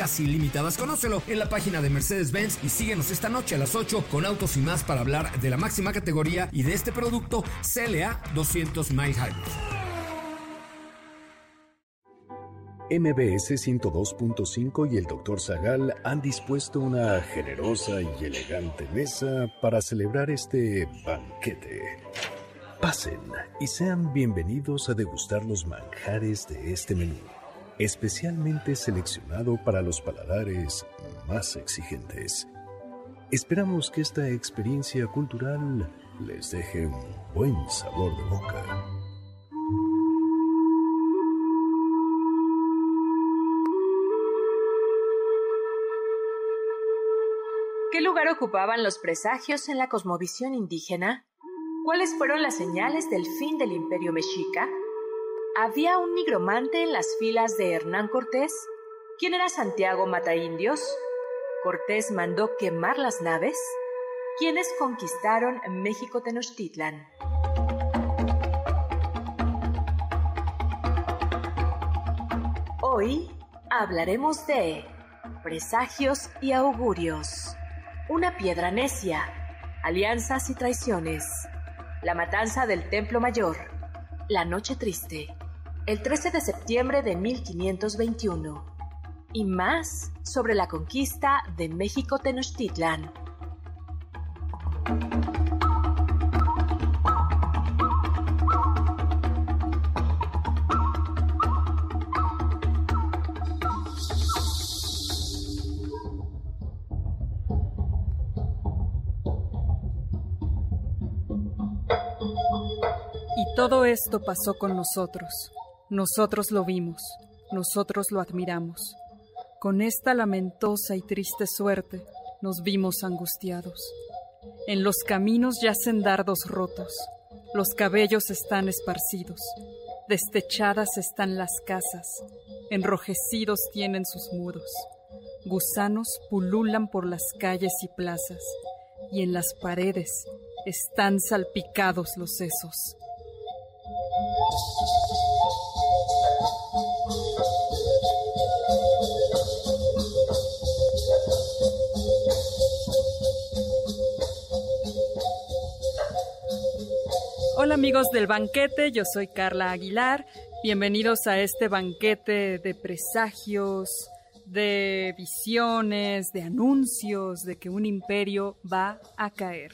casi ilimitadas. Conócelo en la página de Mercedes-Benz y síguenos esta noche a las 8 con autos y más para hablar de la máxima categoría y de este producto CLA 200 Mile. MBS 102.5 y el Dr. Zagal han dispuesto una generosa y elegante mesa para celebrar este banquete. Pasen y sean bienvenidos a degustar los manjares de este menú especialmente seleccionado para los paladares más exigentes. Esperamos que esta experiencia cultural les deje un buen sabor de boca. ¿Qué lugar ocupaban los presagios en la cosmovisión indígena? ¿Cuáles fueron las señales del fin del imperio mexica? ¿Había un nigromante en las filas de Hernán Cortés? ¿Quién era Santiago Mataindios? ¿Cortés mandó quemar las naves? ¿Quiénes conquistaron México Tenochtitlan? Hoy hablaremos de presagios y augurios, una piedra necia, alianzas y traiciones, la matanza del Templo Mayor, la Noche Triste, el 13 de septiembre de 1521, y más sobre la conquista de México Tenochtitlan. Y todo esto pasó con nosotros. Nosotros lo vimos, nosotros lo admiramos. Con esta lamentosa y triste suerte nos vimos angustiados. En los caminos yacen dardos rotos, los cabellos están esparcidos, destechadas están las casas, enrojecidos tienen sus muros, gusanos pululan por las calles y plazas, y en las paredes están salpicados los sesos. Amigos del banquete, yo soy Carla Aguilar. Bienvenidos a este banquete de presagios, de visiones, de anuncios de que un imperio va a caer.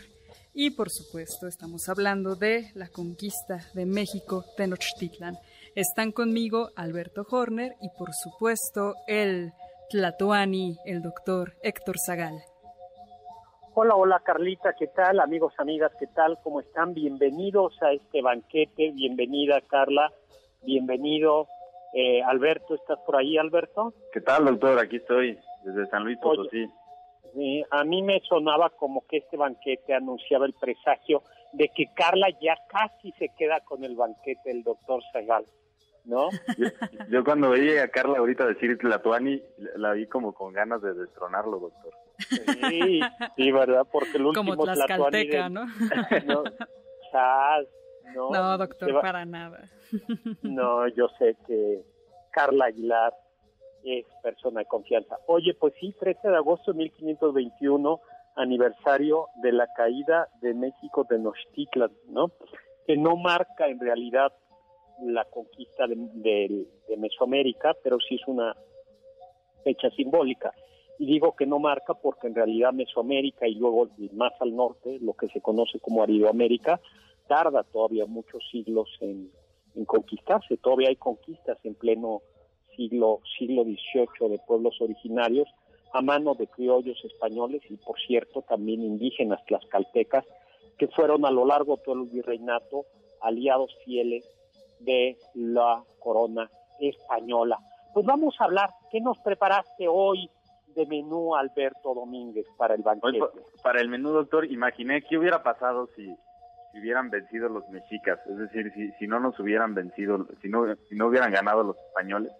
Y por supuesto estamos hablando de la conquista de México, Tenochtitlan. Están conmigo Alberto Horner y por supuesto el Tlatoani, el doctor Héctor Zagal. Hola, hola Carlita, ¿qué tal? Amigos, amigas, ¿qué tal? ¿Cómo están? Bienvenidos a este banquete, bienvenida Carla, bienvenido eh, Alberto, ¿estás por ahí Alberto? ¿Qué tal doctor? Aquí estoy, desde San Luis Potosí. A mí me sonaba como que este banquete anunciaba el presagio de que Carla ya casi se queda con el banquete del doctor Segal. ¿no? Yo, cuando veía a Carla ahorita decir Tlatuani, la vi como con ganas de destronarlo, doctor. Sí, sí, ¿verdad? Porque el último Como Tlaxcalteca, ¿no? no, chas, no, no, doctor, va... para nada. No, yo sé que Carla Aguilar es persona de confianza. Oye, pues sí, 13 de agosto de 1521, aniversario de la caída de México de Tenochtitlan, ¿no? Que no marca en realidad la conquista de, de, de, Mesoamérica, pero sí es una fecha simbólica. Y digo que no marca porque en realidad Mesoamérica y luego más al norte, lo que se conoce como Aridoamérica, tarda todavía muchos siglos en, conquistarse. Todavía hay conquistas en pleno siglo, siglo XVIII de pueblos originarios a mano de criollos españoles y, por cierto, también indígenas tlaxcaltecas, que fueron a lo largo de todo el virreinato aliados fieles de la corona española. Pues vamos a hablar, ¿qué ¿qué nos preparaste hoy de menú Alberto Domínguez para el banquete? para el menú, doctor, imaginé qué hubiera pasado si, si hubieran vencido los mexicas, es decir, si, si no nos hubieran vencido, si no, si no hubieran ganado los españoles.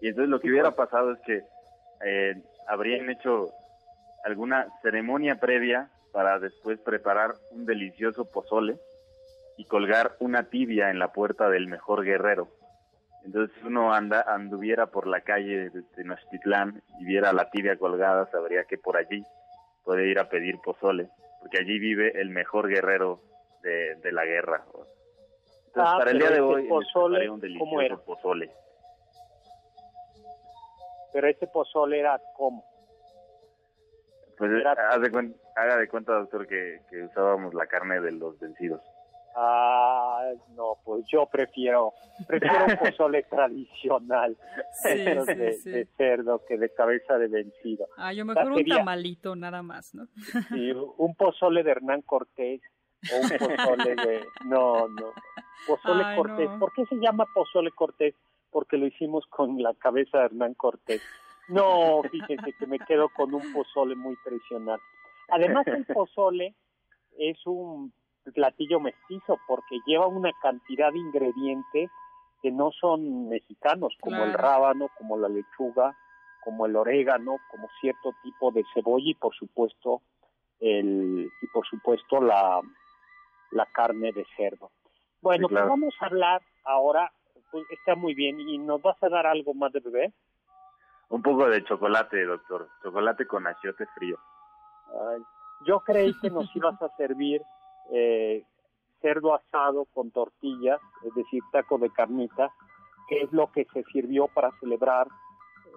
Y entonces lo que hubiera pues. pasado es que eh, habrían hecho alguna ceremonia previa para después preparar un delicioso pozole y colgar una tibia en la puerta del mejor guerrero. Entonces, si uno anda, anduviera por la calle de Tenochtitlán y viera la tibia colgada, sabría que por allí puede ir a pedir pozole, porque allí vive el mejor guerrero de, de la guerra. Entonces, ah, para el día de hoy, pozole, un delicioso pozole. Pero ese pozole era como. Pues haga de, haga de cuenta, doctor, que, que usábamos la carne de los vencidos. Ah, no, pues yo prefiero, prefiero un pozole tradicional de, cerdo que de cabeza de vencido. Ah, yo mejor un tamalito nada más, ¿no? Sí, un pozole de Hernán Cortés o un pozole de... No, no. Pozole Cortés. ¿Por qué se llama pozole Cortés? Porque lo hicimos con la cabeza de Hernán Cortés. No, fíjense que me quedo con un pozole muy tradicional. Además, el pozole es un platillo mestizo porque lleva una cantidad de ingredientes que no son mexicanos, como el rábano, como la lechuga, como el orégano, como cierto tipo de cebolla y por supuesto el y por supuesto la, la carne de cerdo. Bueno, pues vamos a hablar ahora, pues está muy bien, ¿y nos vas a dar algo más de bebé? Un poco de chocolate, doctor, chocolate con achiote frío. yo creí que nos ibas a servir eh, cerdo asado con tortillas, es decir, taco de carnita, que es lo que se sirvió para celebrar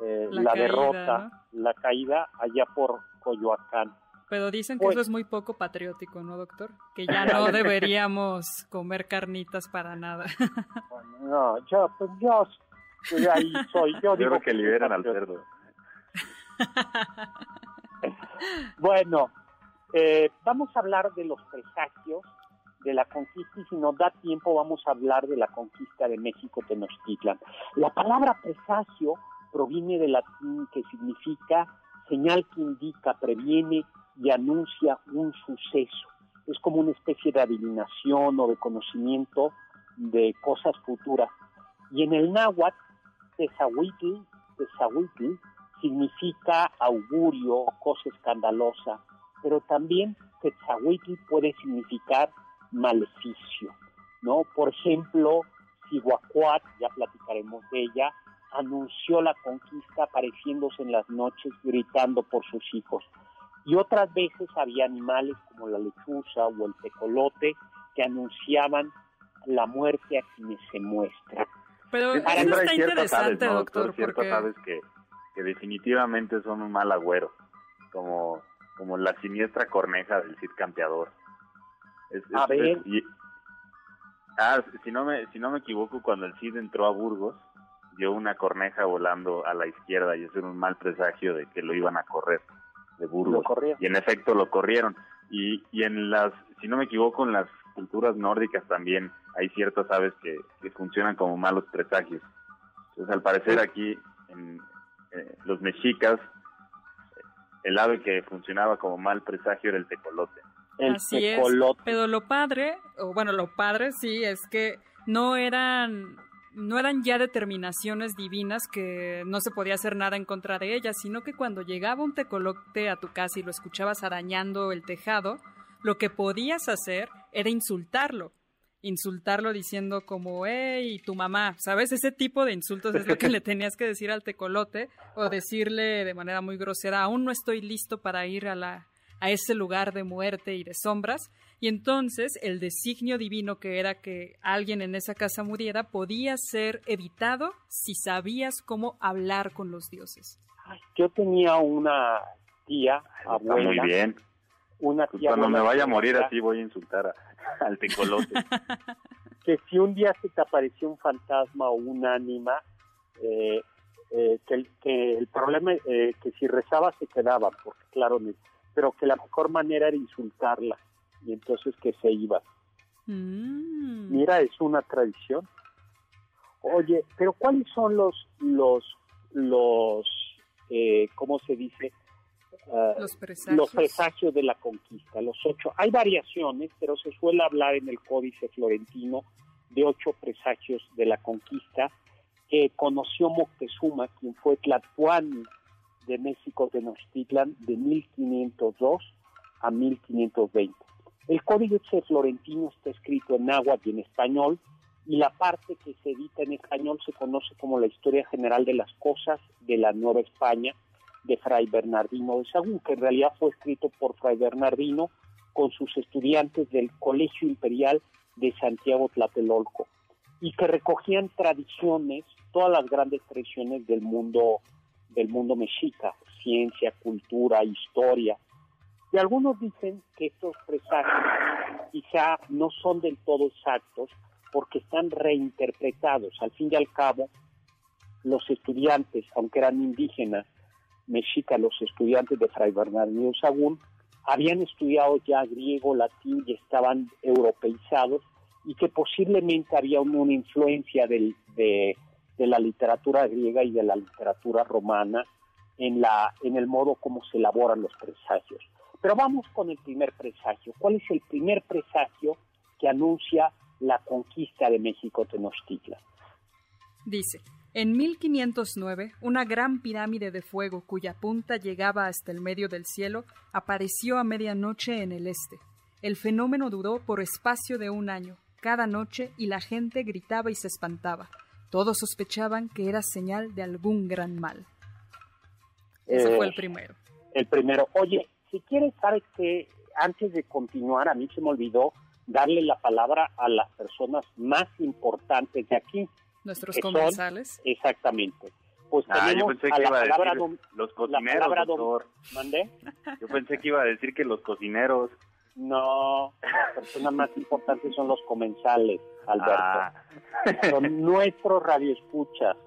eh, la, derrota, la caída allá por Coyoacán. Pero dicen que eso pues es muy poco patriótico, ¿no, doctor? Que ya no deberíamos comer carnitas para nada. no, yo, pues yo, ahí soy. Yo digo que, liberan al cerdo. bueno, eh, vamos a hablar de los presagios de la conquista y si nos da tiempo vamos a hablar de la conquista de México Tenochtitlan. La palabra presagio proviene del latín que significa señal que indica, previene y anuncia un suceso. Es como una especie de adivinación o de conocimiento de cosas futuras. Y en el náhuatl, tezahuitl, tezahuitl significa augurio, cosa escandalosa, pero también Quetzalcoatl puede significar maleficio, ¿no? Por ejemplo, Cihuacuat, ya platicaremos de ella, anunció la conquista apareciéndose en las noches gritando por sus hijos. Y otras veces había animales como la lechuza o el tecolote que anunciaban la muerte a quienes se muestran. Pero eso está interesante, doctor, porque... sabes que, que definitivamente son un mal agüero, como como la siniestra corneja del Cid Campeador. a ver. ah, si no me si no me equivoco, cuando el Cid entró a Burgos, dio una corneja volando a la izquierda y eso era un mal presagio de que lo iban a correr de Burgos. Y en efecto lo corrieron. Y, y en las, si no me equivoco, en las culturas nórdicas también hay ciertas aves que, que funcionan como malos presagios. Entonces, al parecer aquí, en, eh, los mexicas el ave que funcionaba como mal presagio era el tecolote. El Así tecolote. Es, pero lo padre, o bueno, lo padre sí, es que no eran no eran ya determinaciones divinas que no se podía hacer nada en contra de ellas, sino que cuando llegaba un tecolote a tu casa y lo escuchabas arañando el tejado, lo que podías hacer era insultarlo insultarlo diciendo como, hey, tu mamá, ¿sabes? Ese tipo de insultos es lo que le tenías que decir al tecolote o decirle de manera muy grosera, aún no estoy listo para ir a, la, a ese lugar de muerte y de sombras. Y entonces el designio divino que era que alguien en esa casa muriera podía ser evitado si sabías cómo hablar con los dioses. Yo tenía una tía abuela. muy bien. Una tía Cuando me vaya a morir así voy a insultar a al tecolote. que si un día se te apareció un fantasma o un ánima, eh, eh, que, que, el problema es eh, que si rezaba se quedaba, porque claro, pero que la mejor manera era insultarla y entonces que se iba. Mm. Mira, es una tradición. Oye, pero ¿cuáles son los los los, eh, ¿cómo se dice? Ah, los, presagios. los presagios de la conquista, los ocho. Hay variaciones, pero se suele hablar en el Códice Florentino de ocho presagios de la conquista que conoció Moctezuma, quien fue Tlatuani de México Tenochtitlan de 1502 a 1520. El Códice Florentino está escrito en náhuatl y en español, y la parte que se edita en español se conoce como la Historia General de las Cosas de la Nueva España de Fray Bernardino de Sagún, que en realidad fue escrito por Fray Bernardino con sus estudiantes del Colegio Imperial de Santiago Tlatelolco y que recogían tradiciones, todas las grandes tradiciones del mundo del mundo mexica, ciencia, cultura, historia. Y algunos dicen que estos presagios quizá no son del todo exactos porque están reinterpretados. Al fin y al cabo, los estudiantes, aunque eran indígenas, mexicas, los estudiantes de Fray Bernardino Sagún, habían estudiado ya griego, latín y estaban europeizados y que posiblemente había una influencia de, la literatura griega y de la literatura romana en, en el modo como se elaboran los presagios. Pero vamos con el primer presagio. ¿Cuál es el primer presagio que anuncia la conquista de México Tenochtitlan? Dice, en 1509, una gran pirámide de fuego cuya punta llegaba hasta el medio del cielo apareció a medianoche en el este. El fenómeno duró por espacio de un año, cada noche, y la gente gritaba y se espantaba. Todos sospechaban que era señal de algún gran mal. Ese fue el eh, primero. El primero. Oye, si quieres, sabes que antes de continuar, a mí se me olvidó darle la palabra a las personas más importantes de aquí. Nuestros comensales. exactamente. Pues ah, yo pensé que iba a decir los cocineros, doctor. ¿Mandé? Yo pensé que iba a decir que los cocineros. No, las personas más importantes son los comensales, Alberto. Ah. Son nuestros radioescuchas.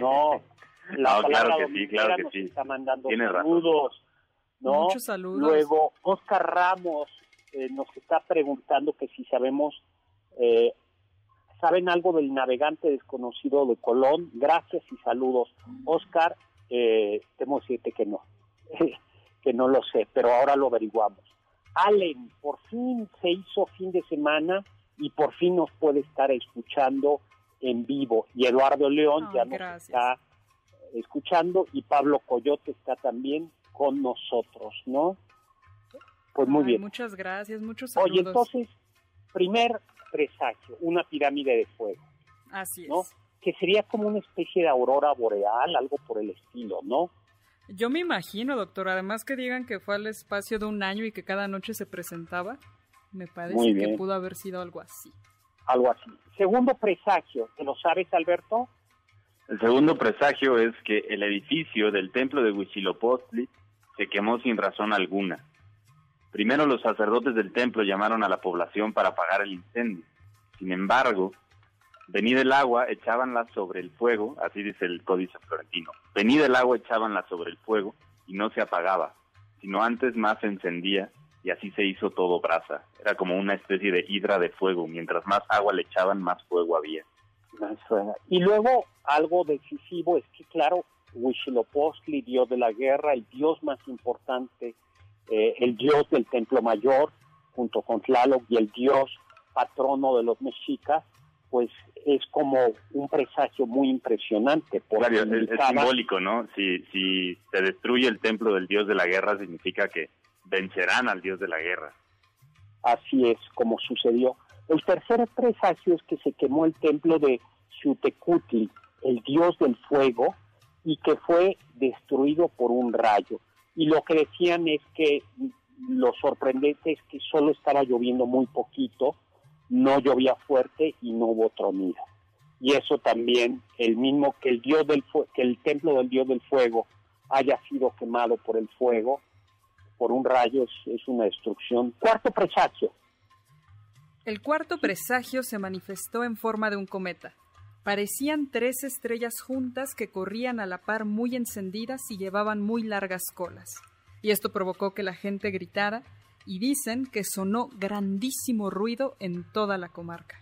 No, la no, claro que sí, claro que sí. Está mandando saludos. ¿no? Muchos saludos. Luego, Oscar Ramos eh, nos está preguntando que si sabemos eh, ¿Saben algo del navegante desconocido de Colón? Gracias y saludos. Oscar, eh, temo decirte que no, que no lo sé, pero ahora lo averiguamos. Allen, por fin se hizo fin de semana y por fin nos puede estar escuchando en vivo. Y Eduardo León ya nos está escuchando y Pablo Coyote está también con nosotros, ¿no? Pues muy bien. Muchas gracias, muchos saludos. Oye, entonces, primer presagio, una pirámide de fuego. Así es. ¿no? Que sería como una especie de aurora boreal, algo por el estilo, ¿no? Yo me imagino, doctor, además que digan que fue al espacio de un año y que cada noche se presentaba, me parece que pudo haber sido algo así. Algo así. Segundo presagio, ¿te lo sabes, Alberto? El segundo presagio es que el edificio del templo de Huitzilopochtli se quemó sin razón alguna. Primero los sacerdotes del templo llamaron a la población para apagar el incendio. Sin embargo, venida el agua, echábanla sobre el fuego, así dice el códice florentino. Venida el agua, echábanla sobre el fuego y no se apagaba, sino antes más se encendía y así se hizo todo brasa. Era como una especie de hidra de fuego. Mientras más agua le echaban, más fuego había. Y luego algo decisivo es que, claro, Huitzilopochtli, dios de la guerra, el dios más importante eh, el dios del Templo Mayor, junto con Tlaloc, y el dios patrono de los mexicas, pues es como un presagio muy impresionante. Claro, es, simbólico, ¿no? Si, si se destruye el templo del dios de la guerra, significa que vencerán al dios de la guerra. Así es como sucedió. El tercer presagio es que se quemó el templo de Xutecutli, el dios del fuego, y que fue destruido por un rayo y lo que decían es que lo sorprendente es que solo estaba lloviendo muy poquito, no llovía fuerte y no hubo tronido. Y eso también, el mismo que el dios del que el templo del dios del fuego haya sido quemado por el fuego, por un rayo, es, es una destrucción. Cuarto presagio. El cuarto presagio se manifestó en forma de un cometa. Parecían tres estrellas juntas que corrían a la par muy encendidas y llevaban muy largas colas. Y esto provocó que la gente gritara y dicen que sonó grandísimo ruido en toda la comarca.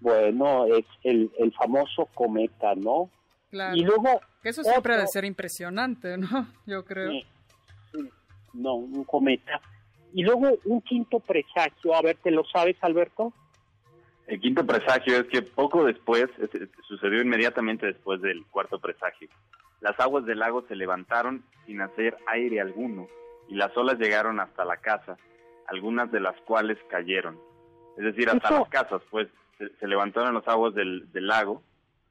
Bueno, es el, famoso cometa, ¿no? Claro. Y luego... Que eso siempre ha de otro- ser impresionante, ¿no? Yo creo. Sí. No, un cometa. Y luego un quinto presagio, a ver, ¿te lo sabes, Alberto? El quinto presagio es que poco después, es- es- sucedió inmediatamente después del cuarto presagio, las aguas del lago se levantaron sin hacer aire alguno y las olas llegaron hasta la casa, algunas de las cuales cayeron. Es decir, hasta Eso- las casas, pues se, se levantaron las aguas del, del lago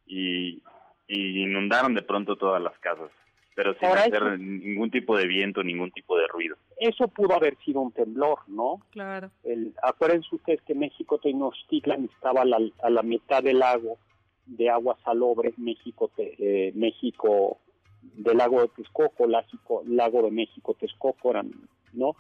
y, y inundaron de pronto todas las casas, pero sin Ahora hacer eso- ningún tipo de viento, ningún tipo de ruido. Eso pudo haber sido un temblor, ¿no? Claro. El, acuérdense ustedes que México Tenochtitlan estaba a la, a la mitad del lago de agua salobre, México, te- eh, México del lago de Texcoco, Lágico- lago de México, Texcoco, eran, ¿no?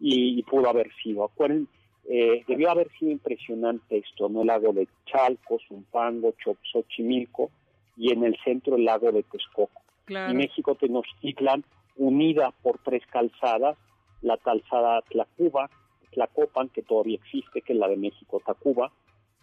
Y, y pudo haber sido. Acuérdense, eh, debió haber sido impresionante esto, ¿no? El lago de Chalco, Zumpango, Xochimilco y en el centro el lago de Texcoco Claro. y México Tenochtitlan unida por tres calzadas, la calzada Tlacuba, Tlacopan, que todavía existe, que es la de México Tacuba,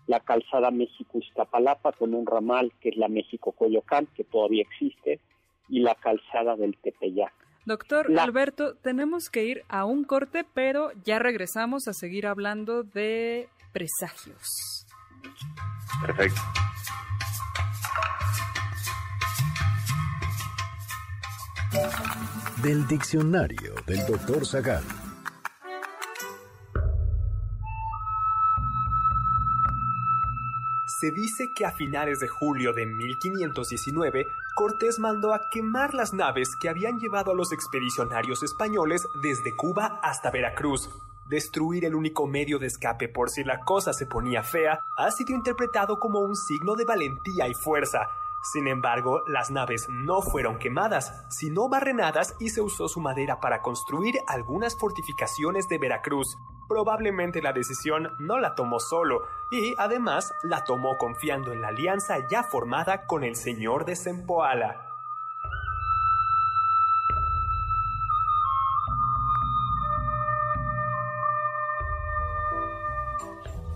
la calzada México Iztapalapa con un ramal, que es la México Coyoacán, que todavía existe, y la calzada del Tepeyac. Doctor La- Alberto, tenemos que ir a un corte, pero ya regresamos a seguir hablando de presagios. Perfecto. Del diccionario del doctor Zagal. Se dice que a finales de julio de 1519, Cortés mandó a quemar las naves que habían llevado a los expedicionarios españoles desde Cuba hasta Veracruz. Destruir el único medio de escape por si la cosa se ponía fea ha sido interpretado como un signo de valentía y fuerza. Sin embargo, las naves no fueron quemadas, sino barrenadas y se usó su madera para construir algunas fortificaciones de Veracruz. Probablemente la decisión no la tomó solo y además la tomó confiando en la alianza ya formada con el señor de Zempoala.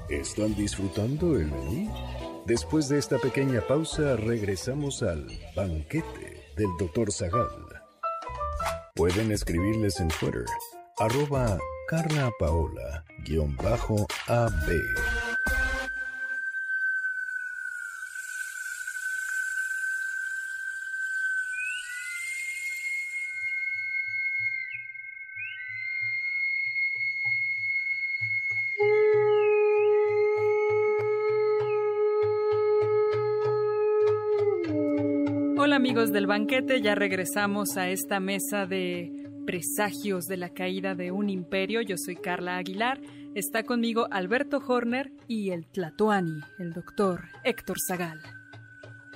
¿Están disfrutando el menú? Después de esta pequeña pausa, regresamos al banquete del Dr. Zagal. Pueden escribirles en Twitter, arroba Carla Hola amigos del banquete, ya regresamos a esta mesa de presagios de la caída de un imperio. Yo soy Carla Aguilar, está conmigo Alberto Horner y el Tlatoani, el doctor Héctor Zagal.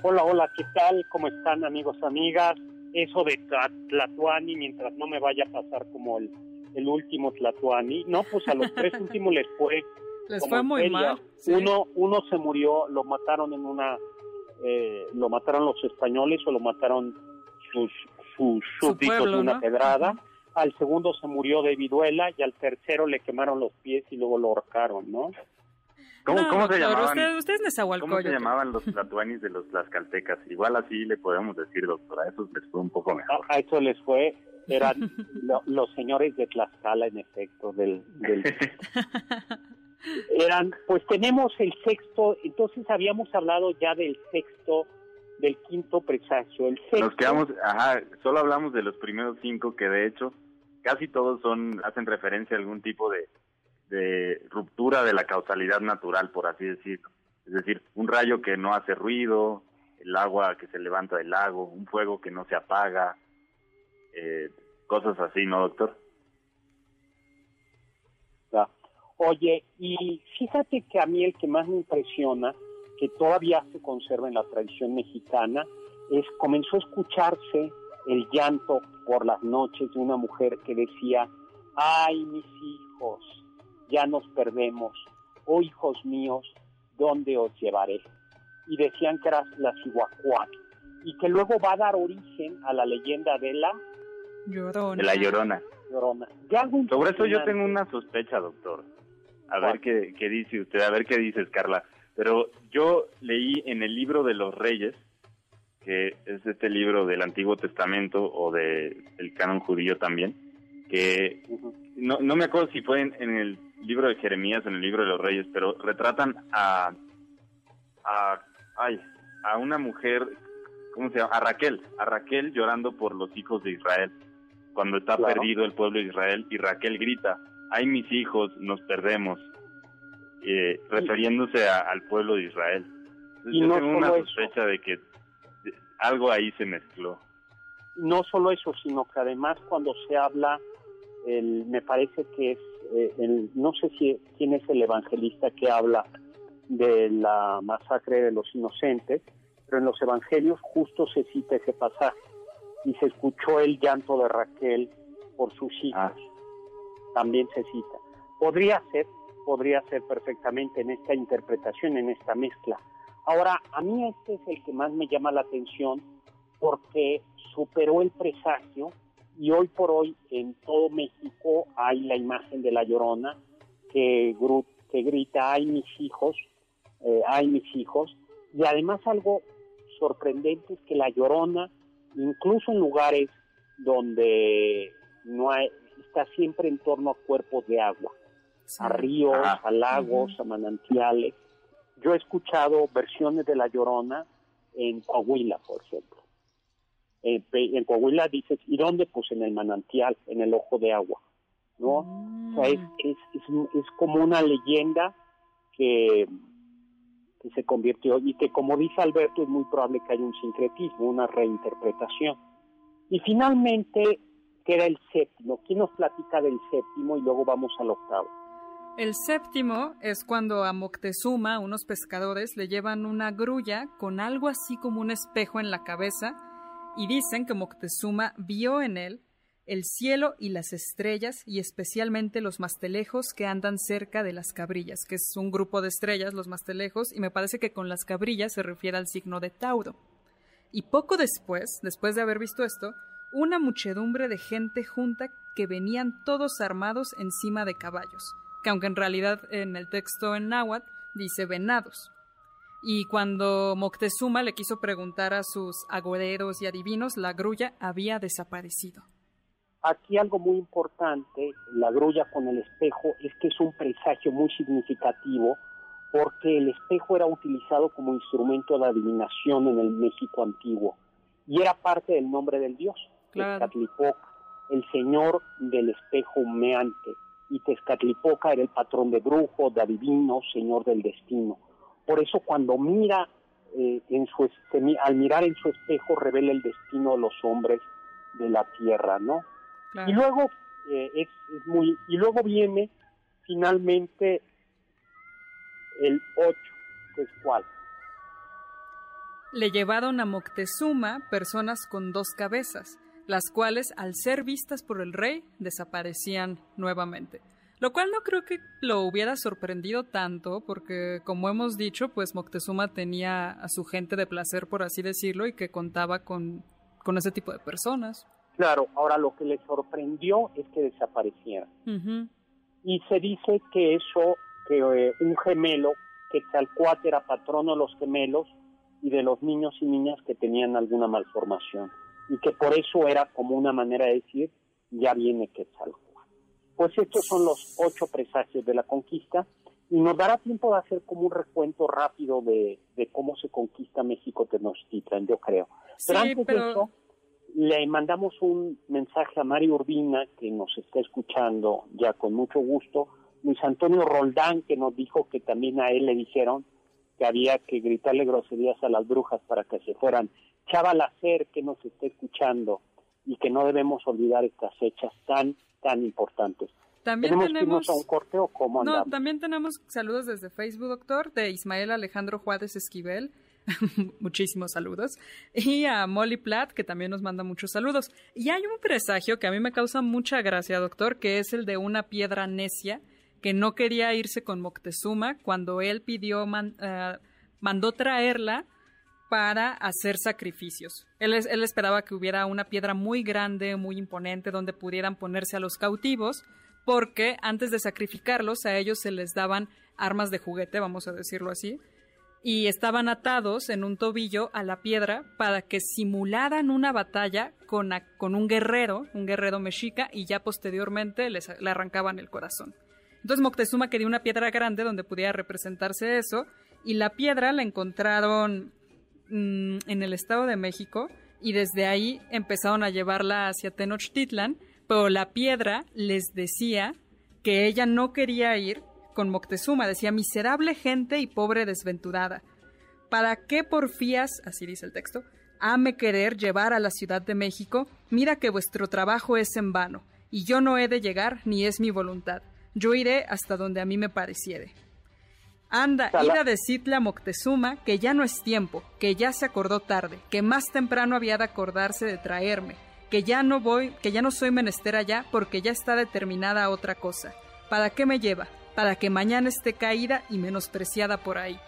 Hola, hola, ¿qué tal? ¿Cómo están amigos, amigas? Eso de Tla- Tlatuani, mientras no me vaya a pasar como el, el último Tlatuani. No, pues a los tres últimos les fue Les fue muy feria. mal. sí. Uno, uno se murió, lo mataron en una, eh, lo mataron los españoles o lo mataron sus, sus Su súbditos pueblo, de una ¿no? pedrada. Al segundo se murió de viruela y al tercero le quemaron los pies y luego lo ahorcaron, ¿no? ¿Cómo, No, cómo se doctor, llamaban? Usted, usted es ¿Cómo se llamaban los tlatuanis de los tlaxcaltecas? Igual así le podemos decir, doctora. A esos les fue un poco A, mejor. a eso les fue, eran lo- los señores de Tlaxcala, en efecto, del, del eran, pues tenemos el sexto, entonces habíamos hablado ya del sexto, del quinto presagio. El sexto, Nos quedamos, ajá, solo hablamos de los primeros cinco que de hecho casi todos son hacen referencia a algún tipo de, de ruptura de la causalidad natural, por así decirlo. Es decir, un rayo que no hace ruido, el agua que se levanta del lago, un fuego que no se apaga, eh, cosas así, ¿no, doctor? Ya. Oye, y fíjate que a mí el que más me impresiona, que todavía se conserva en la tradición mexicana, es comenzó a escucharse el llanto por las noches de una mujer que decía, ay mis hijos, ya nos perdemos, oh hijos míos, ¿dónde os llevaré? Y decían que era la Cihuacuac, y que luego va a dar origen a la leyenda de la Llorona. De la llorona. Llorona. Sobre eso yo tengo una sospecha, doctor. A ver qué, qué dice usted, a ver qué dices, Carla. Pero yo leí en el libro de los reyes que es este libro del Antiguo Testamento o del canon judío también, que no, no me acuerdo si fue en, el libro de Jeremías o en el libro de los Reyes, pero retratan a, a, ay, a una mujer, ¿cómo se llama? A Raquel, a Raquel llorando por los hijos de Israel, cuando está perdido el pueblo de Israel y Raquel grita, ay mis hijos, nos perdemos, eh, refiriéndose al pueblo de Israel. y yo tengo una sospecha de que algo ahí se mezcló. No solo eso, sino que además cuando se habla, el, me parece que es, eh, el, no sé si quién es el evangelista que habla de la masacre de los inocentes, pero en los evangelios justo se cita ese pasaje y se escuchó el llanto de Raquel por sus hijos. Ah. También se cita. Podría ser, podría ser perfectamente en esta interpretación, en esta mezcla. Ahora, a mí este es el que más me llama la atención porque superó el presagio y hoy por hoy en todo México hay la imagen de la llorona que, que grita, ay mis hijos, eh, ay mis hijos, y además algo sorprendente es que la llorona, incluso en lugares donde no hay, está siempre en torno a cuerpos de agua, a ríos, a lagos, a manantiales, yo he escuchado versiones de La Llorona en Coahuila, por ejemplo. en Coahuila dices, ¿y dónde? Pues en el manantial, en el ojo de agua, ¿no? O sea, es, es, es, como una leyenda que, que se convirtió y que, como dice Alberto, es muy probable que haya un sincretismo, una reinterpretación. Y finalmente queda el séptimo. ¿Quién nos platica del séptimo? Y luego vamos al octavo. El séptimo es cuando a Moctezuma, unos pescadores, le llevan una grulla con algo así como un espejo en la cabeza y dicen que Moctezuma vio en él el cielo y las estrellas y especialmente los mastelejos que andan cerca de las cabrillas, que es un grupo de estrellas, los mastelejos, y me parece que con las cabrillas se refiere al signo de Tauro. Y poco después, después de haber visto esto, una muchedumbre de gente junta que venían todos armados encima de caballos que aunque en realidad en el texto en náhuatl dice venados. Y cuando Moctezuma le quiso preguntar a sus agoreros y adivinos, la grulla había desaparecido. Aquí algo muy importante, la grulla con el espejo, es que es un presagio muy significativo porque el espejo era utilizado como instrumento de adivinación en el México antiguo y era parte del nombre del dios, el señor del espejo humeante y Tezcatlipoca era el patrón de brujos, de adivinos, señor del destino. Por eso cuando mira eh, en su al mirar en su espejo revela el destino de los hombres de la tierra, ¿no? Y luego eh, es, muy y luego viene finalmente el 8, que es cuál. Le llevaron a Moctezuma personas con dos cabezas las cuales, al ser vistas por el rey, desaparecían nuevamente. Lo cual no creo que lo hubiera sorprendido tanto, porque como hemos dicho, pues Moctezuma tenía a su gente de placer, por así decirlo, y que contaba con, con ese tipo de personas. Claro, ahora lo que le sorprendió es que desaparecieran. Y se dice que eso, que eh, un gemelo, que Quetzalcoatl era patrono de los gemelos y de los niños y niñas que tenían alguna malformación y que por eso era como una manera de decir, ya viene Quetzalcóatl. Pues estos son los ocho presagios de la conquista y nos dará tiempo de hacer como un recuento rápido de, cómo se conquista México Tenochtitlan, yo creo. Pero antes de eso, le mandamos un mensaje a Mario Urbina, que nos está escuchando ya con mucho gusto, Luis Antonio Roldán, que nos dijo que también a él le dijeron que había que gritarle groserías a las brujas para que se fueran. Chava Lacer, que nos está escuchando y que no debemos olvidar estas fechas tan, tan importantes. También tenemos, a un corte o cómo No, también tenemos saludos desde Facebook, doctor, de Ismael Alejandro Juárez Esquivel. Muchísimos saludos. Y a Molly Platt, que también nos manda muchos saludos. Y hay un presagio que a mí me causa mucha gracia, doctor, que es el de una piedra necia que no quería irse con Moctezuma cuando él pidió, eh, mandó traerla para hacer sacrificios. Él, él, esperaba que hubiera una piedra muy grande, muy imponente, donde pudieran ponerse a los cautivos, porque antes de sacrificarlos a ellos se les daban armas de juguete, vamos a decirlo así, y estaban atados en un tobillo a la piedra para que simularan una batalla con, con un guerrero, un guerrero mexica, y ya posteriormente les, le arrancaban el corazón. Entonces Moctezuma quería una piedra grande donde pudiera representarse eso, y la piedra la encontraron mm, en el Estado de México, y desde ahí empezaron a llevarla hacia Tenochtitlan, pero la piedra les decía que ella no quería ir con Moctezuma. Decía, miserable gente y pobre desventurada. ¿Para qué porfías, así dice el texto, hame querer llevar a la Ciudad de México? Mira que vuestro trabajo es en vano, y yo no he de llegar ni es mi voluntad. Yo iré hasta donde a mí me pareciere. Anda, id a decirle a Moctezuma que ya no es tiempo, que ya se acordó tarde, que más temprano había de acordarse de traerme, que ya no voy, que ya no soy menester allá porque ya está determinada otra cosa. ¿Para qué me lleva? para que mañana esté caída y menospreciada por ahí.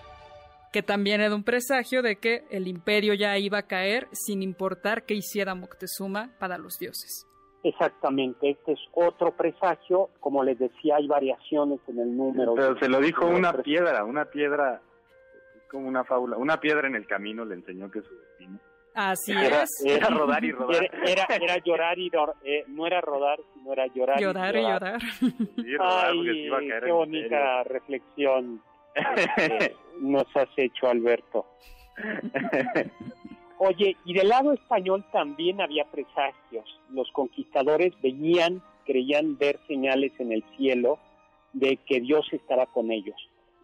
Que también era un presagio de que el imperio ya iba a caer sin importar qué hiciera Moctezuma para los dioses. Exactamente, este es otro presagio, como les decía, hay variaciones en el número. Pero se lo dijo una piedra, una piedra, como una fábula, una piedra en el camino le enseñó que su destino Así es. Era rodar y rodar. Era, era, llorar y eh, no era rodar, sino era llorar. Llorar y llorar. Y Ay, qué bonita reflexión este, nos has hecho, Alberto. Oye, y del lado español también había presagios. Los conquistadores veían, creían ver señales en el cielo de que Dios estaba con ellos.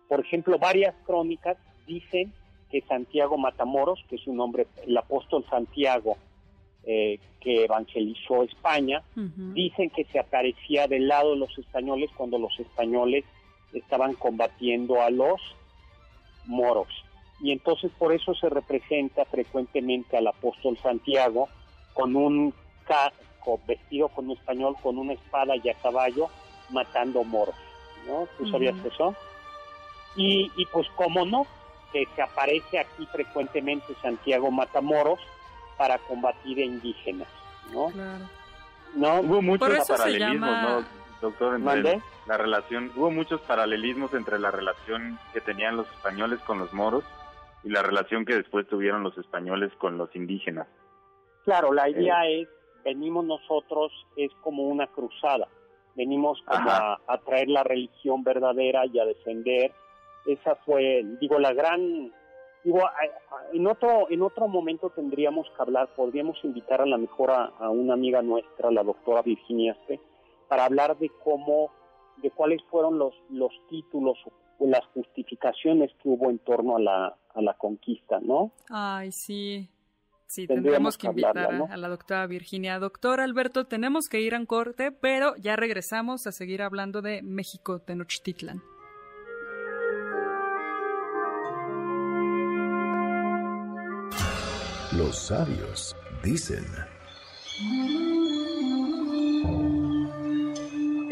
Por ejemplo, varias crónicas dicen que Santiago Matamoros, que es un hombre, el apóstol Santiago, eh, que evangelizó España, dicen que se aparecía del lado de los españoles cuando los españoles estaban combatiendo a los moros. Y entonces por eso se representa frecuentemente al apóstol Santiago con un casco vestido con un español con una espada y a caballo matando moros. ¿No? ¿Tú sabías eso? Y, y pues cómo no, que se aparece aquí frecuentemente Santiago Matamoros para combatir a indígenas, ¿no? Claro. No, hubo muchos paralelismos, ¿no, doctor? Entre la relación, hubo muchos paralelismos entre la relación que tenían los españoles con los moros y la relación que después tuvieron los españoles con los indígenas. Claro, la idea eh. es, venimos nosotros, es como una cruzada, venimos a, a traer la religión verdadera y a defender esa fue, digo, la gran, digo, en otro, en otro momento tendríamos que hablar, podríamos invitar a la mejor a, una amiga nuestra, la doctora Virginia Este, para hablar de cómo, de cuáles fueron los, los títulos o las justificaciones que hubo en torno a la, a la conquista, ¿no? Ay, sí. Sí, tendríamos, que invitar a, la doctora Virginia. Doctor Alberto, tenemos que ir a un corte, pero ya regresamos a seguir hablando de México Tenochtitlan. Los sabios dicen.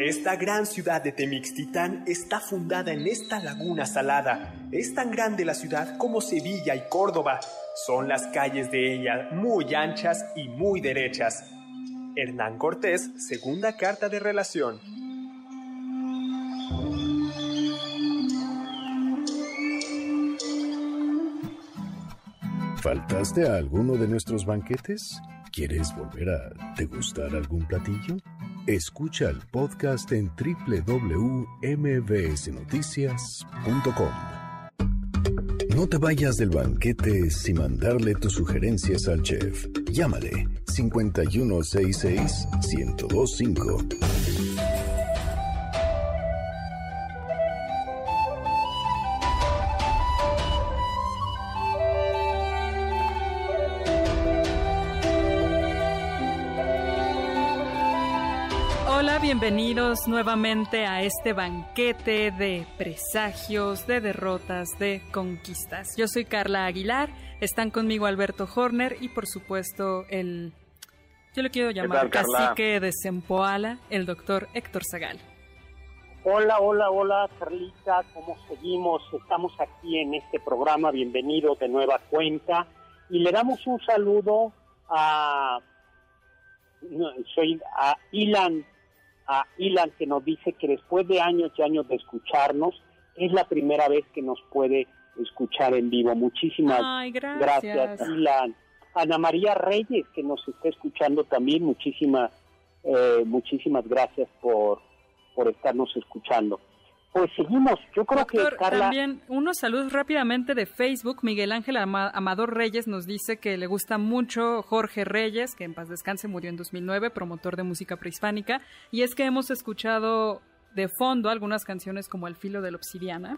Esta gran ciudad de Temixtitán está fundada en esta laguna salada. Es tan grande la ciudad como Sevilla y Córdoba. Son las calles de ella muy anchas y muy derechas. Hernán Cortés, segunda carta de relación. ¿Faltaste a alguno de nuestros banquetes? ¿Quieres volver a degustar algún platillo? Escucha el podcast en www.mbsnoticias.com. No te vayas del banquete sin mandarle tus sugerencias al chef. Llámale 5166 1025. Bienvenidos nuevamente a este banquete de presagios, de derrotas, de conquistas. Yo soy Carla Aguilar, están conmigo Alberto Horner y por supuesto el, yo le quiero llamar cacique de Sempoala, el doctor Héctor Zagal. Hola, hola, hola Carlita, ¿cómo seguimos? Estamos aquí en este programa, bienvenido de nueva cuenta y le damos un saludo a soy a Ilan a Ilan que nos dice que después de años y años de escucharnos, es la primera vez que nos puede escuchar en vivo. Muchísimas gracias. Y la Ana María Reyes, que nos está escuchando también, muchísimas, eh, muchísimas gracias por, por estarnos escuchando. Pues seguimos, yo creo que Carla... También unos saludos rápidamente de Facebook. Miguel Ángel Amador Reyes nos dice que le gusta mucho Jorge Reyes, que en paz descanse murió en 2009, promotor de música prehispánica. Y es que hemos escuchado de fondo algunas canciones como El filo de la obsidiana.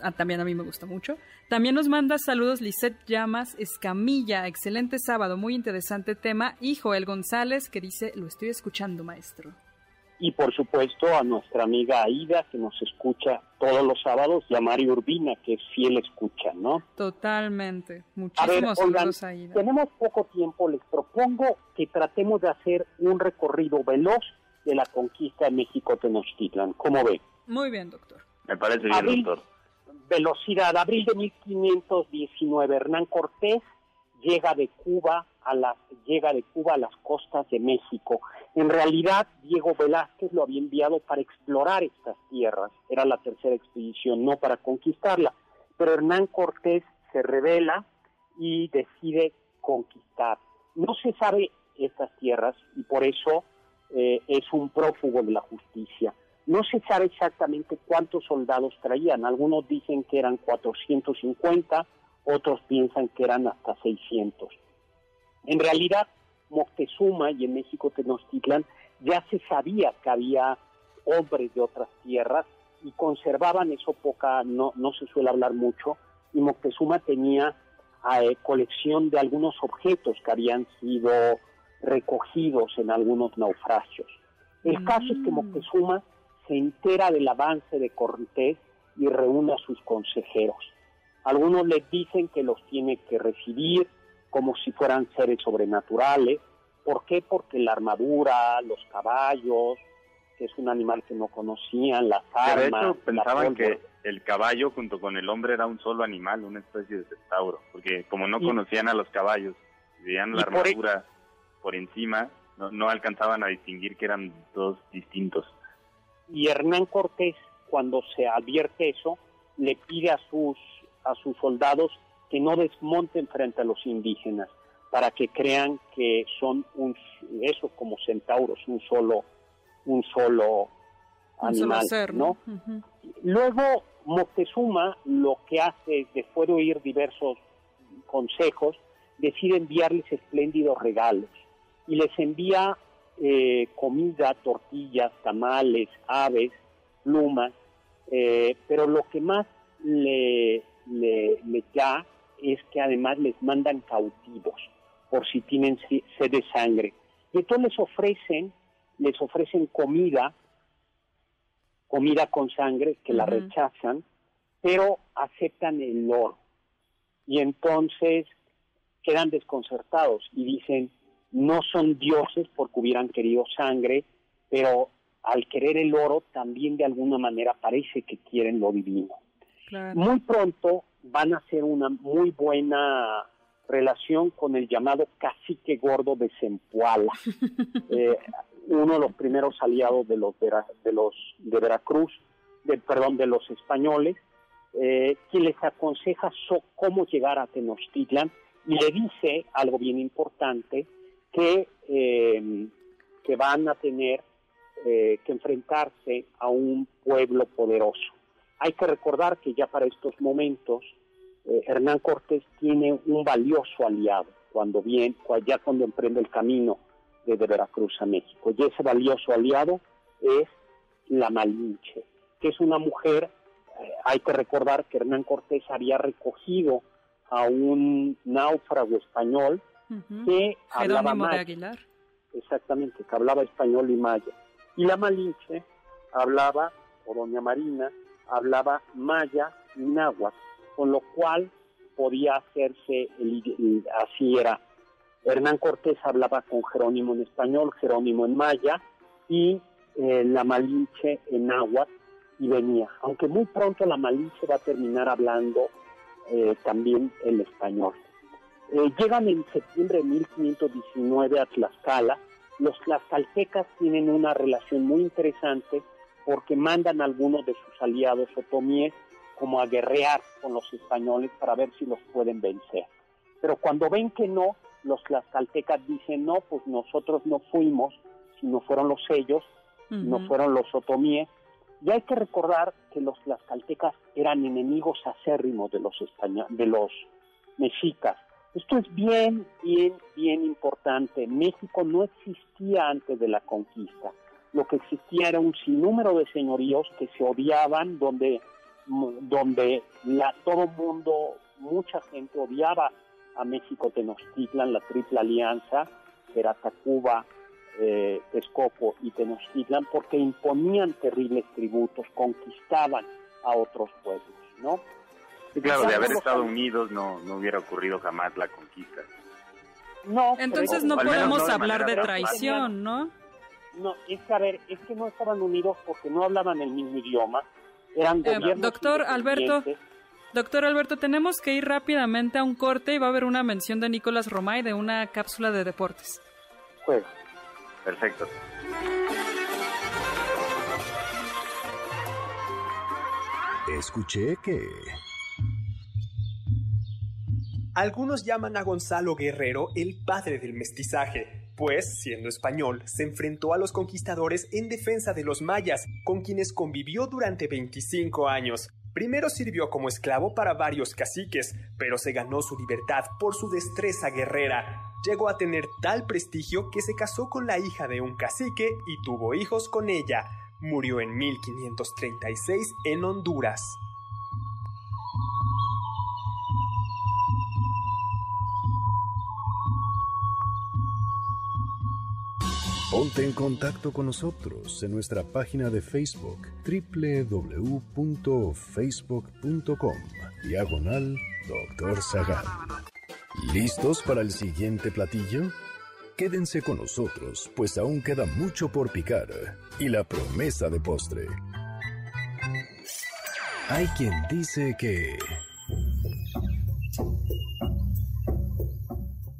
Ah, también a mí me gusta mucho. También nos manda saludos Lisette Llamas Escamilla. Excelente sábado, muy interesante tema. Y Joel González que dice, lo estoy escuchando, maestro y por supuesto a nuestra amiga Aida que nos escucha todos los sábados y a Mario Urbina que es fiel escucha, ¿no? Totalmente. Muchísimos saludos Aida. Tenemos poco tiempo, les propongo que tratemos de hacer un recorrido veloz de la conquista de México Tenochtitlan. ¿Cómo ve? Muy bien, doctor. Me parece bien, doctor. Velocidad, abril de 1519, Hernán Cortés llega de Cuba a las llega de Cuba a las costas de México. En realidad, Diego Velázquez lo había enviado para explorar estas tierras. Era la tercera expedición, no para conquistarla. Pero Hernán Cortés se revela y decide conquistar. No se sabe estas tierras y por eso eh, es un prófugo de la justicia. No se sabe exactamente cuántos soldados traían. Algunos dicen que eran 450, otros piensan que eran hasta 600. En realidad, Moctezuma y en México Tenochtitlan ya se sabía que había hombres de otras tierras y conservaban eso poca, no, no se suele hablar mucho, y Moctezuma tenía eh, colección de algunos objetos que habían sido recogidos en algunos naufragios. El caso es que mm. Moctezuma se entera del avance de Cortés y reúne a sus consejeros. Algunos les dicen que los tiene que recibir como si fueran seres sobrenaturales. ¿Por qué? Porque la armadura, los caballos, que es un animal que no conocían, las armas. De hecho, pensaban que el caballo junto con el hombre era un solo animal, una especie de centauro, porque como no conocían a los caballos, veían la armadura por, encima, no, no alcanzaban a distinguir que eran dos distintos. Y Hernán Cortés, cuando se advierte eso, le pide a sus a sus soldados que no desmonten frente a los indígenas para que crean que son un eso como centauros, un solo un solo animal, ¿no? Luego Moctezuma lo que hace es después de oír diversos consejos decide enviarles espléndidos regalos y les envía eh, comida, tortillas, tamales, aves, plumas, eh, pero lo que más le, le, da es que además les mandan cautivos por si tienen sed de sangre. Y entonces les ofrecen, les ofrecen comida, comida con sangre, que la rechazan, pero aceptan el oro. Y entonces quedan desconcertados y dicen, no son dioses porque hubieran querido sangre, pero al querer el oro también de alguna manera parece que quieren lo divino. Muy pronto van a hacer una muy buena relación con el llamado cacique gordo de Zempoala, eh, uno de los primeros aliados de los de, los de Veracruz, de, perdón, de los españoles, eh, quien les aconseja cómo llegar a Tenochtitlan y le dice algo bien importante que eh, que van a tener que enfrentarse a un pueblo poderoso hay que recordar que ya para estos momentos eh, Hernán Cortés tiene un valioso aliado cuando viene, ya cuando emprende el camino desde Veracruz a México. Y ese valioso aliado es la Malinche, que es una mujer, eh, hay que recordar que Hernán Cortés había recogido a un náufrago español que hablaba maya. Aguilar. Exactamente, que hablaba español y maya. Y la Malinche hablaba, o doña Marina, hablaba maya y náhuatl, con lo cual podía hacerse, así era. Hernán Cortés hablaba con Jerónimo en español, Jerónimo en maya y eh, la Malinche en náhuatl y venía. Aunque muy pronto la Malinche va a terminar hablando eh, también el español. Eh, llegan en septiembre de 1519 a Tlaxcala. Los tlaxcaltecas tienen una relación muy interesante porque mandan algunos de sus aliados otomíes como a guerrear con los españoles para ver si los pueden vencer. Pero cuando ven que no, los tlaxcaltecas dicen, no, pues nosotros no fuimos, sino fueron los ellos, no fueron los otomíes. Y hay que recordar que los tlaxcaltecas eran enemigos acérrimos de los, de los mexicas. Esto es bien, bien, bien importante. México no existía antes de la conquista. Lo que existía era un sinnúmero de señoríos que se odiaban, donde, donde la, todo mundo, mucha gente odiaba a México Tenochtitlan, la Triple Alianza, que era Tacuba, eh, Texcoco y Tenochtitlan, porque imponían terribles tributos, conquistaban a otros pueblos, ¿no? claro, de haber estado unidos no, no hubiera ocurrido jamás la conquista. No, entonces no podemos hablar de traición, ¿no? No, es que a ver, es que no estaban unidos porque no hablaban el mismo idioma, eran eh, gobiernos Doctor Alberto, doctor Alberto, tenemos que ir rápidamente a un corte y va a haber una mención de Nicolás Romay de una cápsula de deportes. Pues. Perfecto. Escuché que... Algunos llaman a Gonzalo Guerrero el padre del mestizaje, pues, siendo español, se enfrentó a los conquistadores en defensa de los mayas, con quienes convivió durante 25 años. Primero sirvió como esclavo para varios caciques, pero se ganó su libertad por su destreza guerrera. Llegó a tener tal prestigio que se casó con la hija de un cacique y tuvo hijos con ella. Murió en 1536 en Honduras. Ponte en contacto con nosotros en nuestra página de Facebook www.facebook.com diagonal Doctor Zagal. ¿Listos para el siguiente platillo? Quédense con nosotros, pues aún queda mucho por picar y la promesa de postre. Hay quien dice que...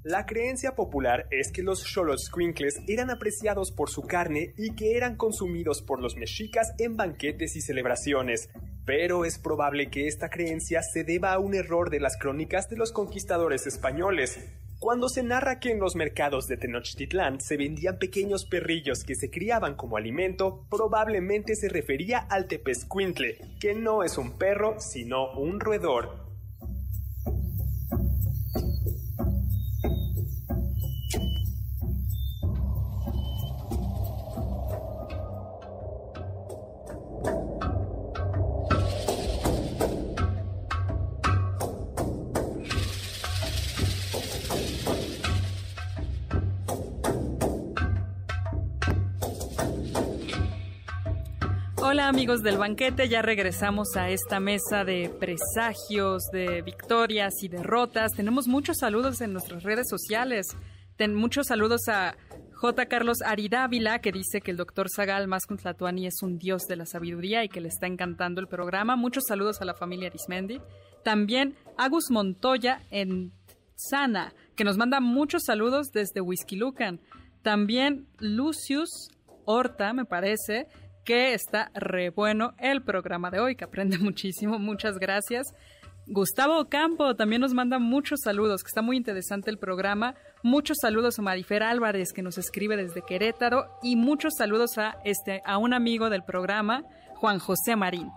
La creencia popular es que los Xoloscuincles eran apreciados por su carne y que eran consumidos por los mexicas en banquetes y celebraciones, pero es probable que esta creencia se deba a un error de las crónicas de los conquistadores españoles. Cuando se narra que en los mercados de Tenochtitlán se vendían pequeños perrillos que se criaban como alimento, probablemente se refería al tepezcuintle, que no es un perro, sino un roedor, amigos del banquete, ya regresamos a esta mesa de presagios, de victorias y derrotas. Tenemos muchos saludos en nuestras redes sociales. Ten muchos saludos a J. Carlos Aridávila, que dice que el doctor Zagal Mascuntlatuani es un dios de la sabiduría y que le está encantando el programa. Muchos saludos a la familia Arismendi. También Agus Montoya en Sana, que nos manda muchos saludos desde Whisky Lucan. También Lucius Horta, me parece, que está re bueno el programa de hoy, que aprende muchísimo. Muchas gracias. Gustavo Campo también nos manda muchos saludos, que está muy interesante el programa. Muchos saludos a Marifer Álvarez, que nos escribe desde Querétaro, y muchos saludos a, este, a un amigo del programa, Juan José Marín.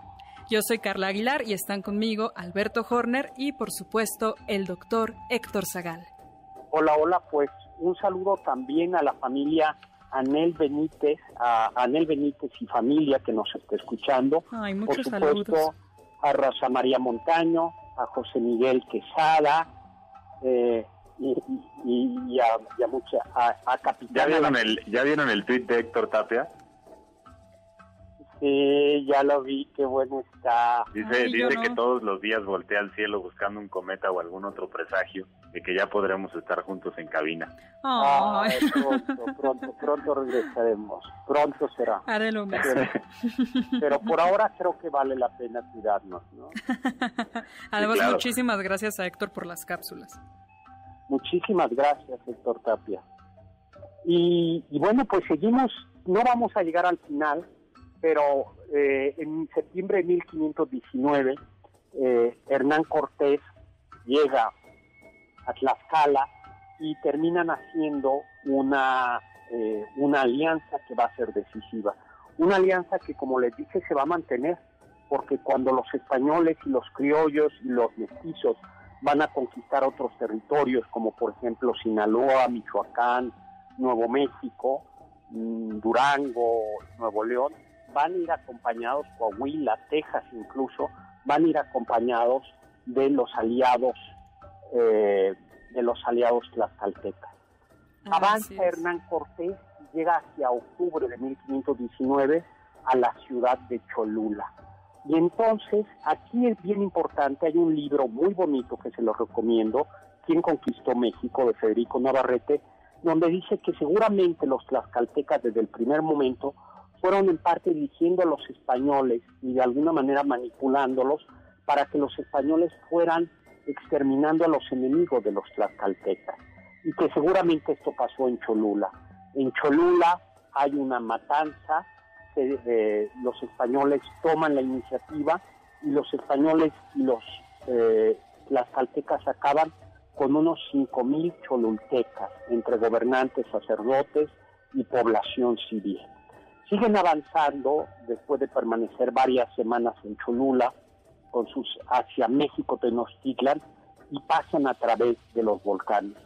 Yo soy Carla Aguilar y están conmigo Alberto Horner y, por supuesto, el doctor Héctor Zagal. Hola, hola, pues un saludo también a la familia Anel Benítez, a Anel Benítez y familia que nos está escuchando. Por supuesto, a Rosa María Montaño, a José Miguel Quesada, eh, y, a, mucha, a, a ¿Ya vieron, el, ¿Ya vieron el tweet de Héctor Tapia? Sí, ya lo vi, qué bueno está. Dice, dice que todos los días voltea al cielo buscando un cometa o algún otro presagio de que ya podremos estar juntos en cabina. pronto, pronto, pronto regresaremos. Pronto será. Haré lo mismo. Pero, por ahora creo que vale la pena cuidarnos, ¿no? Además, muchísimas gracias a Héctor por las cápsulas. Muchísimas gracias, Héctor Tapia. Y, y bueno, pues seguimos, no vamos a llegar al final, pero eh, en septiembre de 1519 eh, Hernán Cortés llega a Tlaxcala y terminan haciendo una, eh, una alianza que va a ser decisiva. Una alianza que, como les dije, se va a mantener, porque cuando los españoles y los criollos y los mestizos van a conquistar otros territorios, como por ejemplo Sinaloa, Michoacán, Nuevo México, mm, Durango, Nuevo León, van a ir acompañados, Coahuila, Texas incluso, van a ir acompañados de los aliados, eh, de los aliados tlaxcaltecas. Avanza Hernán Cortés y llega hacia octubre de 1519 a la ciudad de Cholula. Y entonces, aquí es bien importante, hay un libro muy bonito que se lo recomiendo, ¿Quién conquistó México? de Federico Navarrete, donde dice que seguramente los tlaxcaltecas desde el primer momento fueron en parte dirigiendo a los españoles y de alguna manera manipulándolos para que los españoles fueran exterminando a los enemigos de los tlaxcaltecas. Y que seguramente esto pasó en Cholula. En Cholula hay una matanza, eh, los españoles toman la iniciativa y los españoles y los eh, tlaxcaltecas acaban con unos 5.000 cholultecas entre gobernantes, sacerdotes y población civil. Siguen avanzando después de permanecer varias semanas en Cholula con sus hacia México Tenochtitlan y pasan a través de los volcanes.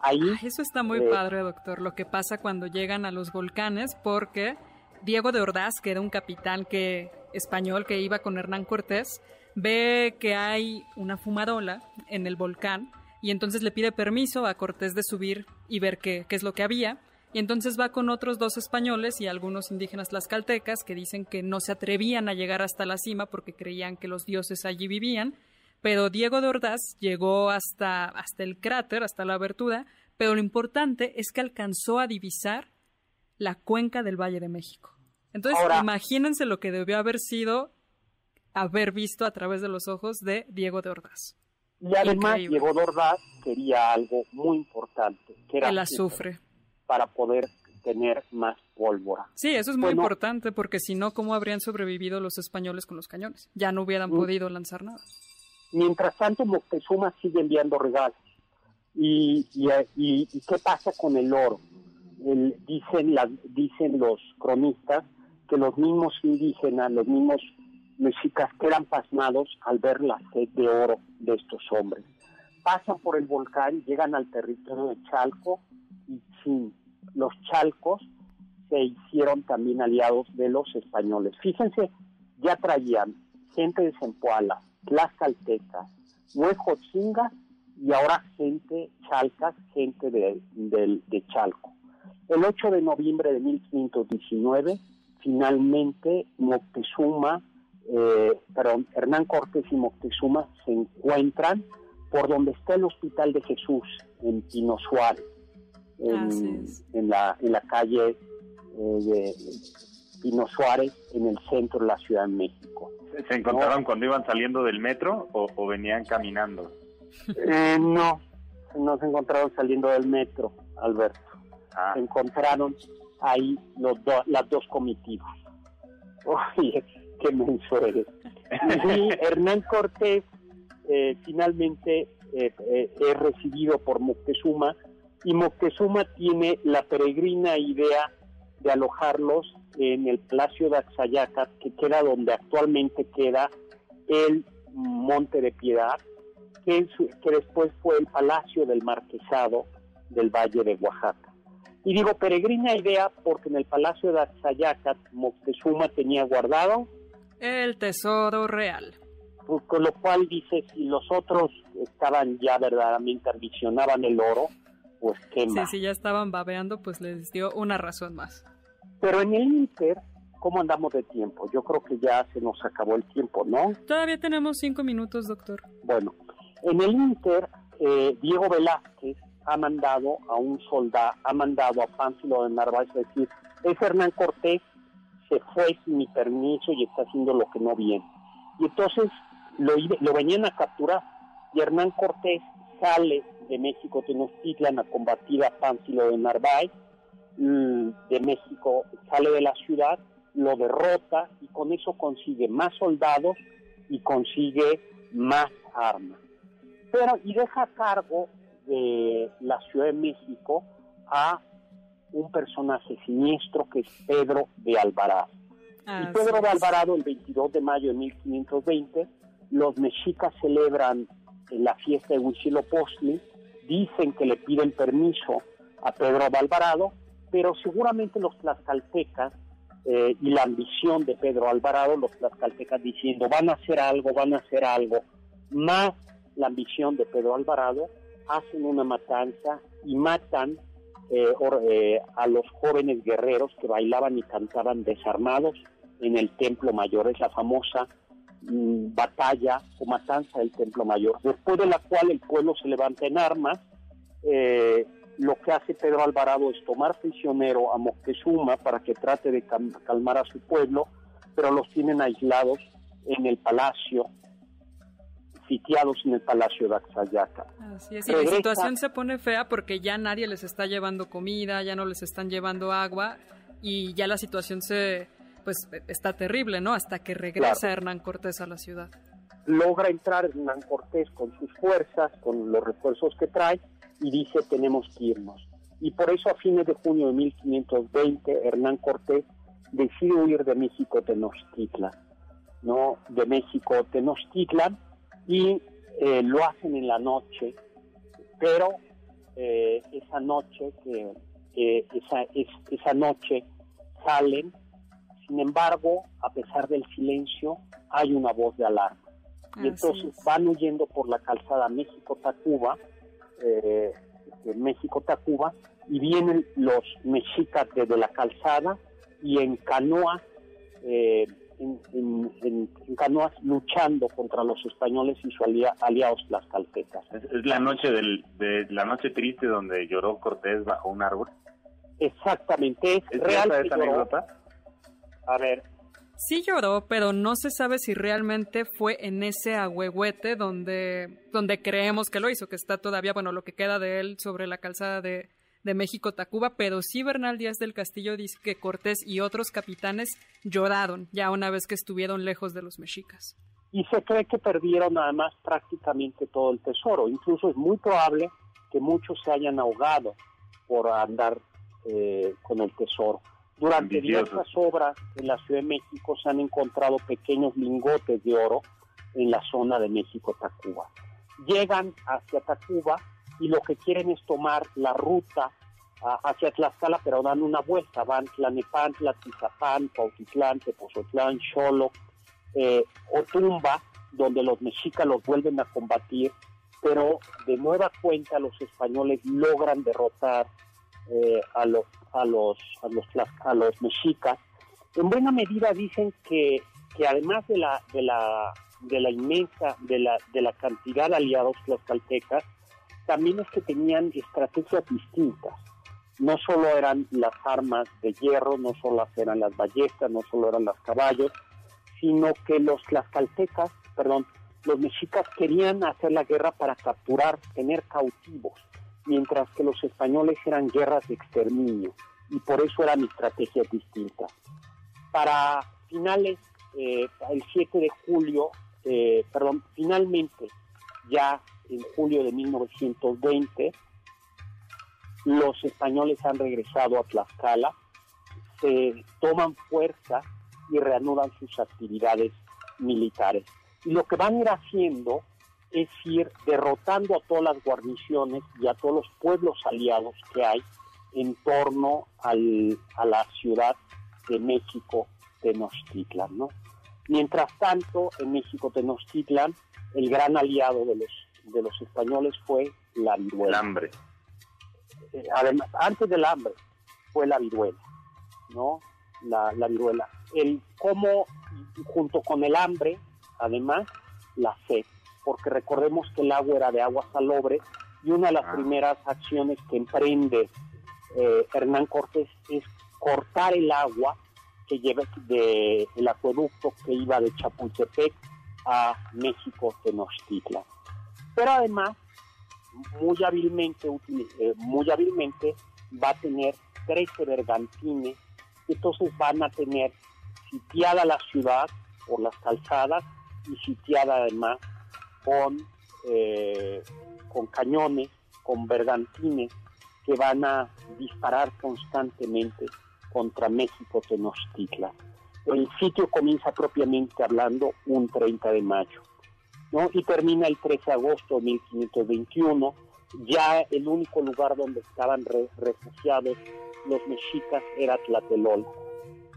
Ahí, eso está muy eh, padre, doctor, lo que pasa cuando llegan a los volcanes, porque Diego de Ordaz, que era un capitán que, español que iba con Hernán Cortés, ve que hay una fumarola en el volcán y entonces le pide permiso a Cortés de subir y ver qué, qué es lo que había y entonces va con otros dos españoles y algunos indígenas tlaxcaltecas que dicen que no se atrevían a llegar hasta la cima porque creían que los dioses allí vivían. Pero Diego de Ordaz llegó hasta, hasta el cráter, hasta la abertura, pero lo importante es que alcanzó a divisar la cuenca del Valle de México. Entonces, imagínense lo que debió haber sido haber visto a través de los ojos de Diego de Ordaz. Y además Diego de Ordaz quería algo muy importante, que era el azufre para poder tener más pólvora. Sí, eso es muy importante porque si no, ¿cómo habrían sobrevivido los españoles con los cañones? Ya no hubieran mm. podido lanzar nada. Mientras tanto, Moctezuma sigue enviando regalos. ¿Y, y, qué pasa con el oro? dicen, dicen los cronistas que los mismos indígenas, los mismos mexicas quedan pasmados al ver la sed de oro de estos hombres. Pasan por el volcán, llegan al territorio de Chalco y los chalcos se hicieron también aliados de los españoles. Fíjense, ya traían gente de Zempoala, Tlaxcalteca, Huejotzinga y ahora gente chalcas, gente de, de, Chalco. El 8 de noviembre de 1519, finalmente Moctezuma, eh, perdón, Hernán Cortés y Moctezuma se encuentran por donde está el Hospital de Jesús, en Pino en, la, en la calle eh, de Pino Suárez, en el centro de la Ciudad de México. ¿Se encontraron cuando iban saliendo del metro o, venían caminando? Eh, no, no se encontraron saliendo del metro, Alberto. Ah. Se encontraron ahí los las dos comitivas. Oye, qué menso eres. Y Hernán Cortés eh, finalmente es recibido por Moctezuma y Moctezuma tiene la peregrina idea de alojarlos en el Palacio de Axayacat, que queda donde actualmente queda el Monte de Piedad, que, que después fue el Palacio del Marquesado del Valle de Oaxaca. Y digo peregrina idea porque en el Palacio de Axayacat Moctezuma tenía guardado el tesoro real. Pues, con lo cual dice, si los otros estaban ya verdaderamente ambicionaban el oro, pues qué Sí, si ya estaban babeando, pues les dio una razón más. Pero en el Inter, ¿cómo andamos de tiempo? Yo creo que ya se nos acabó el tiempo, ¿no? Todavía tenemos cinco minutos, doctor. Bueno, en el Inter, eh, Diego Velázquez ha mandado a un soldado, ha mandado a Pánfilo de Narváez a decir, es Hernán Cortés, se fue sin mi permiso y está haciendo lo que no viene. Y entonces lo, lo venían a capturar y Hernán Cortés sale de México Tenochtitlan a combatir a Pánfilo de Narváez, mm, de México sale de la ciudad, lo derrota y con eso consigue más soldados y consigue más armas. Pero, y deja a cargo de la Ciudad de México a un personaje siniestro que es Pedro de Alvarado. y Pedro de Alvarado, el 22 de mayo de 1520, los mexicas celebran la fiesta de Huitzilopochtli, dicen que le piden permiso a Pedro Alvarado, pero seguramente los tlaxcaltecas eh, y la ambición de Pedro Alvarado, los tlaxcaltecas diciendo van a hacer algo, van a hacer algo, más la ambición de Pedro Alvarado, hacen una matanza y matan eh, eh, a los jóvenes guerreros que bailaban y cantaban desarmados en el Templo Mayor, esa famosa mm, batalla o matanza del Templo Mayor, después de la cual el pueblo se levanta en armas. Eh, lo que hace Pedro Alvarado es tomar prisionero a Moctezuma para que trate de calmar a su pueblo, pero los tienen aislados en el palacio sitiados en el Palacio de Axayaca. Así es, y la situación se pone fea porque ya nadie les está llevando comida, ya no les están llevando agua y ya la situación se pues está terrible, ¿no? Hasta que regresa Hernán Cortés a la ciudad. Logra entrar Hernán Cortés con sus fuerzas, con los refuerzos que trae y dice tenemos que irnos. Y por eso a fines de junio de 1520 Hernán Cortés decide huir de México Tenochtitlan, ¿no? De México Tenochtitlan y eh, lo hacen en la noche, pero eh, esa noche que esa, esa noche salen, sin embargo, a pesar del silencio, hay una voz de alarma. y entonces van huyendo por la calzada México-Tacuba, eh, México-Tacuba, y vienen los mexicas desde la calzada y en canoa eh, en, canoas luchando contra los españoles y sus aliados las caltecas. ¿Es, la noche del, de la noche triste donde lloró Cortés bajo un árbol. Exactamente, es, real. Esa anécdota? A ver. Sí lloró, pero no se sabe si realmente fue en ese agüehuete donde, donde creemos que lo hizo, que está todavía, bueno, lo que queda de él sobre la calzada de, de México Tacuba, pero sí Bernal Díaz del Castillo dice que Cortés y otros capitanes lloraron ya una vez que estuvieron lejos de los mexicas. Y se cree que perdieron además prácticamente todo el tesoro. Incluso es muy probable que muchos se hayan ahogado por andar eh, con el tesoro. Durante diversas obras en la Ciudad de México se han encontrado pequeños lingotes de oro en la zona de México-Tacuba. Llegan hacia Tacuba y lo que quieren es tomar la ruta hacia Tlaxcala, pero dan una vuelta, van Tlanepantla, Tizapán, Pautitlán, Tepozotlán, Xolo, eh, Otumba, donde los mexicas los vuelven a combatir, pero de nueva cuenta los españoles logran derrotar eh, a los a los a los a los mexicas. En buena medida dicen que, que además de la de la de la inmensa de la de la cantidad de aliados tlaxcaltecas también es que tenían estrategias distintas. No solo eran las armas de hierro, no solo eran las ballestas, no solo eran los caballos, sino que los tlaxcaltecas, perdón, los mexicas querían hacer la guerra para capturar, tener cautivos, mientras que los españoles eran guerras de exterminio y por eso eran estrategias distintas. Para finales, eh, el 7 de julio, eh, perdón, finalmente ya en julio de 1920, los españoles han regresado a Tlaxcala, se toman fuerza y reanudan sus actividades militares. Y lo que van a ir haciendo es ir derrotando a todas las guarniciones y a todos los pueblos aliados que hay en torno al, a la ciudad de México, Tenochtitlan. ¿no? Mientras tanto, en México, Tenochtitlan, el gran aliado de los de los españoles fue la viruela. El hambre. Eh, además, antes del hambre fue la viruela, ¿no? La, la viruela. El cómo, junto con el hambre, además, la sed, porque recordemos que el agua era de agua salobre y una de las ah. primeras acciones que emprende eh, Hernán Cortés es cortar el agua que lleva del el acueducto que iba de Chapultepec a México Tenochtitlan pero además muy hábilmente, eh, muy hábilmente va a tener 13 bergantines, entonces van a tener sitiada la ciudad por las calzadas y sitiada además con, eh, con cañones, con bergantines que van a disparar constantemente contra México Tenochtitlan. El sitio comienza propiamente hablando un 30 de mayo, ¿no? Y termina el 13 de agosto de 1521. Ya el único lugar donde estaban refugiados los mexicas era Tlatelolco.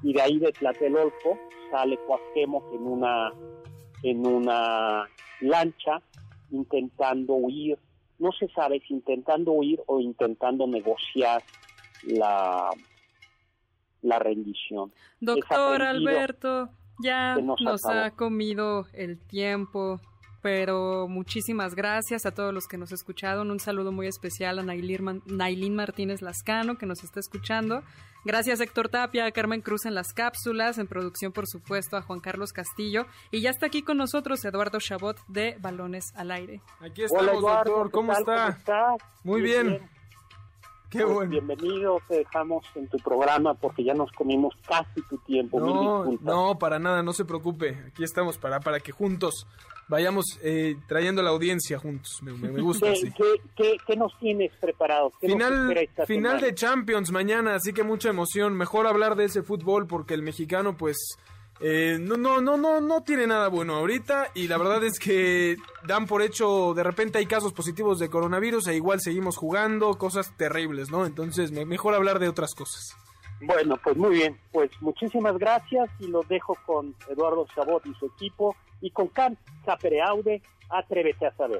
Y de ahí de Tlatelolco sale Cuauhtémoc en una, en una lancha intentando huir. No se sabe si intentando huir o intentando negociar la, la rendición. Doctor Alberto, ya nos, ha comido el tiempo, pero muchísimas gracias a todos los que nos escucharon. Un saludo muy especial a Nailín Martínez Lascano, que nos está escuchando. Gracias Héctor Tapia, a Carmen Cruz en las cápsulas, en producción por supuesto a Juan Carlos Castillo. Y ya está aquí con nosotros Eduardo Chabot de Balones al Aire. Aquí estamos, doctor. ¿Cómo, está? Muy bien. Qué pues, Bienvenido, te dejamos en tu programa porque ya nos comimos casi tu tiempo. No, no, para nada, no se preocupe. Aquí estamos para, para que juntos vayamos eh, trayendo la audiencia juntos. Me, gusta ¿Qué, ¿qué, qué, nos tienes preparado? final final de Champions mañana, así que mucha emoción. Mejor hablar de ese fútbol porque el mexicano, pues eh, no, no, no, no, no tiene nada bueno ahorita y la verdad es que dan por hecho, de repente hay casos positivos de coronavirus e igual seguimos jugando, cosas terribles, ¿no? Entonces, mejor hablar de otras cosas. Bueno, pues muy bien, pues muchísimas gracias y los dejo con Eduardo Chabot y su equipo y con Can Zapereaude, atrévete a saber.